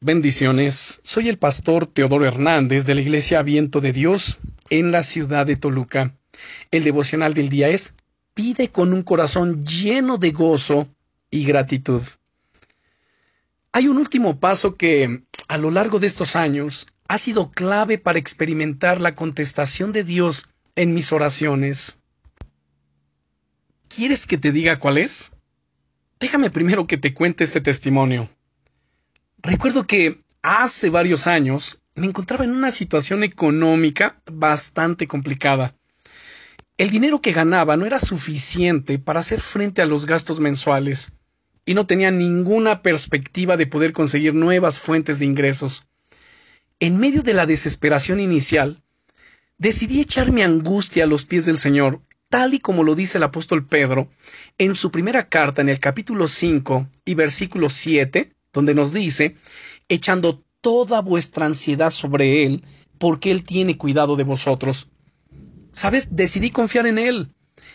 Bendiciones. Soy el pastor Teodoro Hernández de la Iglesia Viento de Dios en la ciudad de Toluca. El devocional del día es Pide con un corazón lleno de gozo y gratitud. Hay un último paso que, a lo largo de estos años, ha sido clave para experimentar la contestación de Dios en mis oraciones. ¿Quieres que te diga cuál es? Déjame primero que te cuente este testimonio. Recuerdo que hace varios años me encontraba en una situación económica bastante complicada. El dinero que ganaba no era suficiente para hacer frente a los gastos mensuales y no tenía ninguna perspectiva de poder conseguir nuevas fuentes de ingresos. En medio de la desesperación inicial, decidí echar mi angustia a los pies del Señor, tal y como lo dice el apóstol Pedro en su primera carta en el capítulo 5 y versículo 7, donde nos dice, echando toda vuestra ansiedad sobre Él, porque Él tiene cuidado de vosotros. ¿Sabes? Decidí confiar en Él.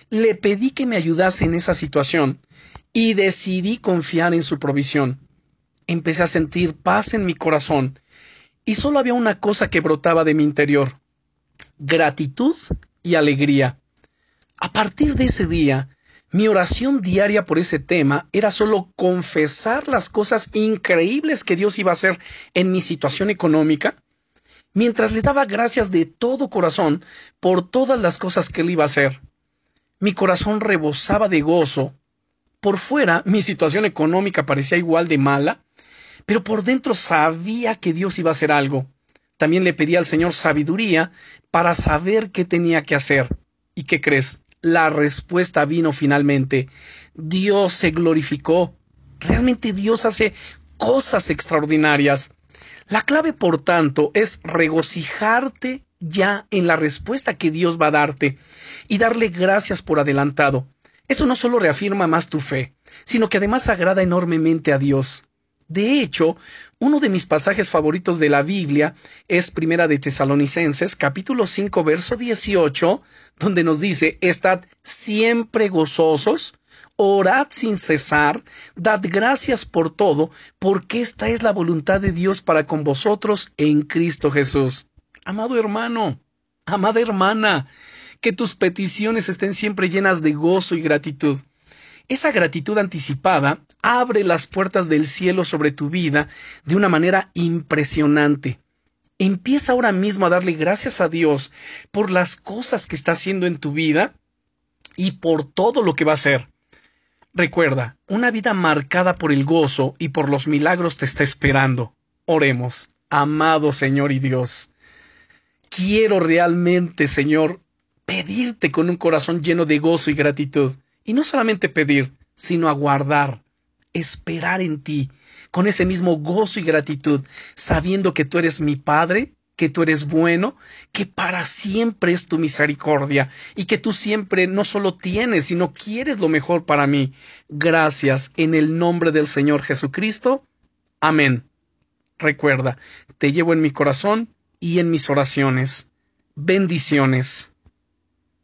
Le pedí que me ayudase en esa situación y decidí confiar en su provisión. Empecé a sentir paz en mi corazón y solo había una cosa que brotaba de mi interior gratitud y alegría. A partir de ese día, mi oración diaria por ese tema era solo confesar las cosas increíbles que Dios iba a hacer en mi situación económica, mientras le daba gracias de todo corazón por todas las cosas que Él iba a hacer. Mi corazón rebosaba de gozo. Por fuera, mi situación económica parecía igual de mala, pero por dentro sabía que Dios iba a hacer algo. También le pedí al Señor sabiduría para saber qué tenía que hacer. ¿Y qué crees? La respuesta vino finalmente. Dios se glorificó. Realmente Dios hace cosas extraordinarias. La clave, por tanto, es regocijarte ya en la respuesta que Dios va a darte y darle gracias por adelantado. Eso no solo reafirma más tu fe, sino que además agrada enormemente a Dios. De hecho, uno de mis pasajes favoritos de la Biblia es Primera de Tesalonicenses, capítulo 5, verso 18, donde nos dice, Estad siempre gozosos, orad sin cesar, dad gracias por todo, porque esta es la voluntad de Dios para con vosotros en Cristo Jesús. Amado hermano, amada hermana, que tus peticiones estén siempre llenas de gozo y gratitud. Esa gratitud anticipada abre las puertas del cielo sobre tu vida de una manera impresionante. Empieza ahora mismo a darle gracias a Dios por las cosas que está haciendo en tu vida y por todo lo que va a hacer. Recuerda, una vida marcada por el gozo y por los milagros te está esperando. Oremos, amado Señor y Dios. Quiero realmente, Señor, pedirte con un corazón lleno de gozo y gratitud. Y no solamente pedir, sino aguardar, esperar en ti, con ese mismo gozo y gratitud, sabiendo que tú eres mi Padre, que tú eres bueno, que para siempre es tu misericordia y que tú siempre no solo tienes, sino quieres lo mejor para mí. Gracias en el nombre del Señor Jesucristo. Amén. Recuerda, te llevo en mi corazón y en mis oraciones. Bendiciones.